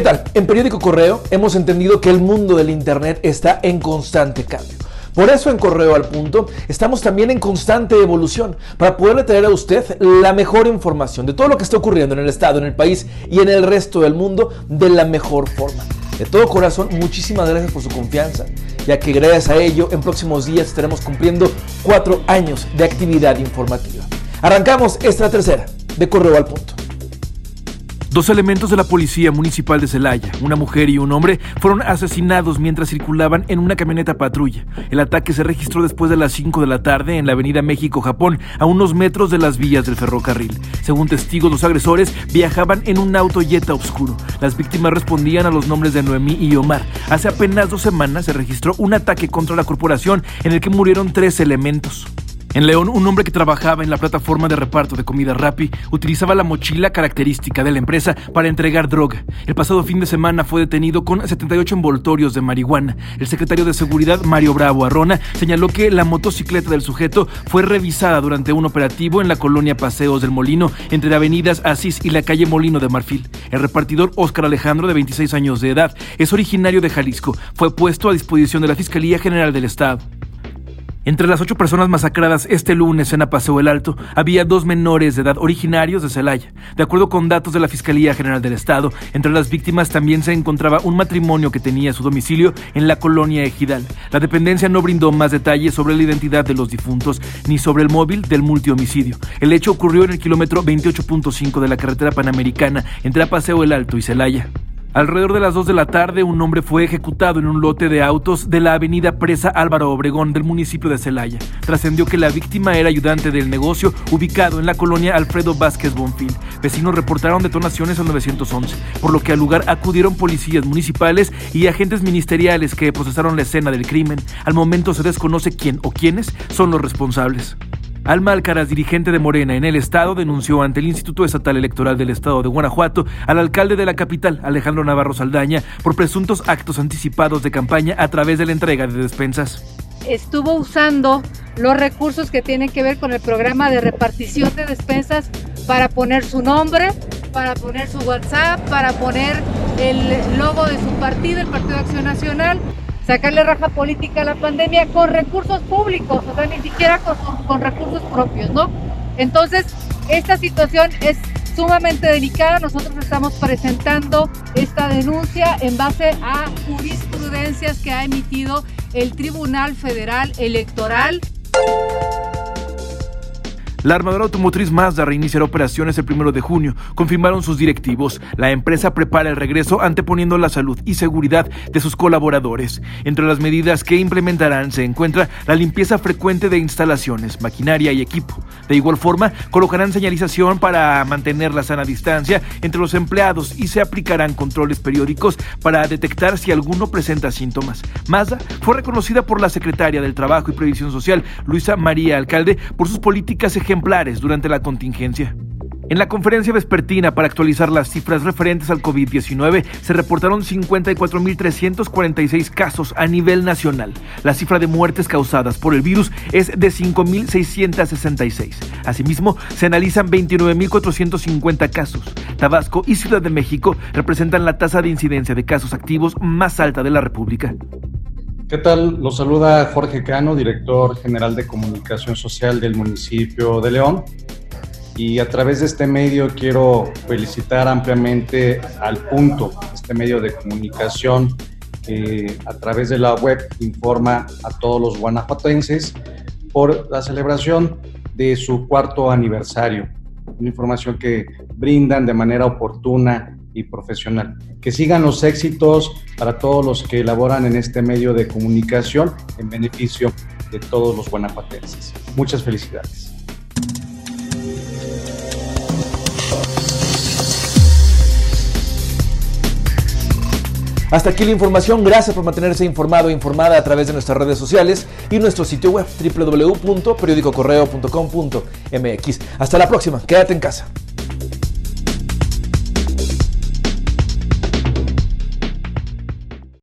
¿Qué tal? En Periódico Correo hemos entendido que el mundo del Internet está en constante cambio. Por eso en Correo al Punto estamos también en constante evolución para poderle traer a usted la mejor información de todo lo que está ocurriendo en el Estado, en el país y en el resto del mundo de la mejor forma. De todo corazón, muchísimas gracias por su confianza, ya que gracias a ello en próximos días estaremos cumpliendo cuatro años de actividad informativa. Arrancamos esta tercera de Correo al Punto. Dos elementos de la Policía Municipal de Celaya, una mujer y un hombre, fueron asesinados mientras circulaban en una camioneta patrulla. El ataque se registró después de las 5 de la tarde en la avenida México-Japón, a unos metros de las vías del ferrocarril. Según testigos, los agresores viajaban en un auto Jetta oscuro. Las víctimas respondían a los nombres de Noemí y Omar. Hace apenas dos semanas se registró un ataque contra la corporación en el que murieron tres elementos. En León, un hombre que trabajaba en la plataforma de reparto de comida Rappi utilizaba la mochila característica de la empresa para entregar droga. El pasado fin de semana fue detenido con 78 envoltorios de marihuana. El secretario de Seguridad, Mario Bravo Arrona, señaló que la motocicleta del sujeto fue revisada durante un operativo en la colonia Paseos del Molino, entre avenidas Asís y la calle Molino de Marfil. El repartidor Óscar Alejandro, de 26 años de edad, es originario de Jalisco. Fue puesto a disposición de la Fiscalía General del Estado. Entre las ocho personas masacradas este lunes en Apaseo el Alto, había dos menores de edad originarios de Celaya. De acuerdo con datos de la Fiscalía General del Estado, entre las víctimas también se encontraba un matrimonio que tenía su domicilio en la colonia Ejidal. La dependencia no brindó más detalles sobre la identidad de los difuntos ni sobre el móvil del multihomicidio. El hecho ocurrió en el kilómetro 28.5 de la carretera panamericana entre Apaseo el Alto y Celaya. Alrededor de las 2 de la tarde, un hombre fue ejecutado en un lote de autos de la avenida Presa Álvaro Obregón del municipio de Celaya. Trascendió que la víctima era ayudante del negocio ubicado en la colonia Alfredo Vázquez Bonfil. Vecinos reportaron detonaciones al 911, por lo que al lugar acudieron policías municipales y agentes ministeriales que procesaron la escena del crimen. Al momento se desconoce quién o quiénes son los responsables. Alma Alcaraz, dirigente de Morena en el Estado, denunció ante el Instituto Estatal Electoral del Estado de Guanajuato al alcalde de la capital, Alejandro Navarro Saldaña, por presuntos actos anticipados de campaña a través de la entrega de despensas. Estuvo usando los recursos que tienen que ver con el programa de repartición de despensas para poner su nombre, para poner su WhatsApp, para poner el logo de su partido, el Partido Acción Nacional sacarle raja política a la pandemia con recursos públicos, o sea, ni siquiera con, recursos propios, ¿no? Entonces, esta situación es sumamente delicada. Nosotros estamos presentando esta denuncia en base a jurisprudencias que ha emitido el Tribunal Federal Electoral. La armadora automotriz Mazda reiniciará operaciones el primero de junio, confirmaron sus directivos. La empresa prepara el regreso anteponiendo la salud y seguridad de sus colaboradores. Entre las medidas que implementarán se encuentra la limpieza frecuente de instalaciones, maquinaria y equipo. De igual forma, colocarán señalización para mantener la sana distancia entre los empleados y se aplicarán controles periódicos para detectar si alguno presenta síntomas. Mazda fue reconocida por la secretaria del Trabajo y Previsión Social, Luisa María Alcalde, por sus políticas durante la contingencia. En la conferencia vespertina para actualizar las cifras referentes al COVID-19 se reportaron 54.346 casos a nivel nacional. La cifra de muertes causadas por el virus es de 5.666. Asimismo, se analizan 29.450 casos. Tabasco y Ciudad de México representan la tasa de incidencia de casos activos más alta de la República. ¿Qué tal? Los saluda Jorge Cano, director general de comunicación social del municipio de León. Y a través de este medio quiero felicitar ampliamente al punto, este medio de comunicación que a través de la web informa a todos los guanajuatenses por la celebración de su cuarto aniversario. Una información que brindan de manera oportuna y profesional. Que sigan los éxitos para todos los que elaboran en este medio de comunicación en beneficio de todos los guanajuatenses. Muchas felicidades. Hasta aquí la información. Gracias por mantenerse informado e informada a través de nuestras redes sociales y nuestro sitio web www.periodicocorreo.com.mx. Hasta la próxima. Quédate en casa.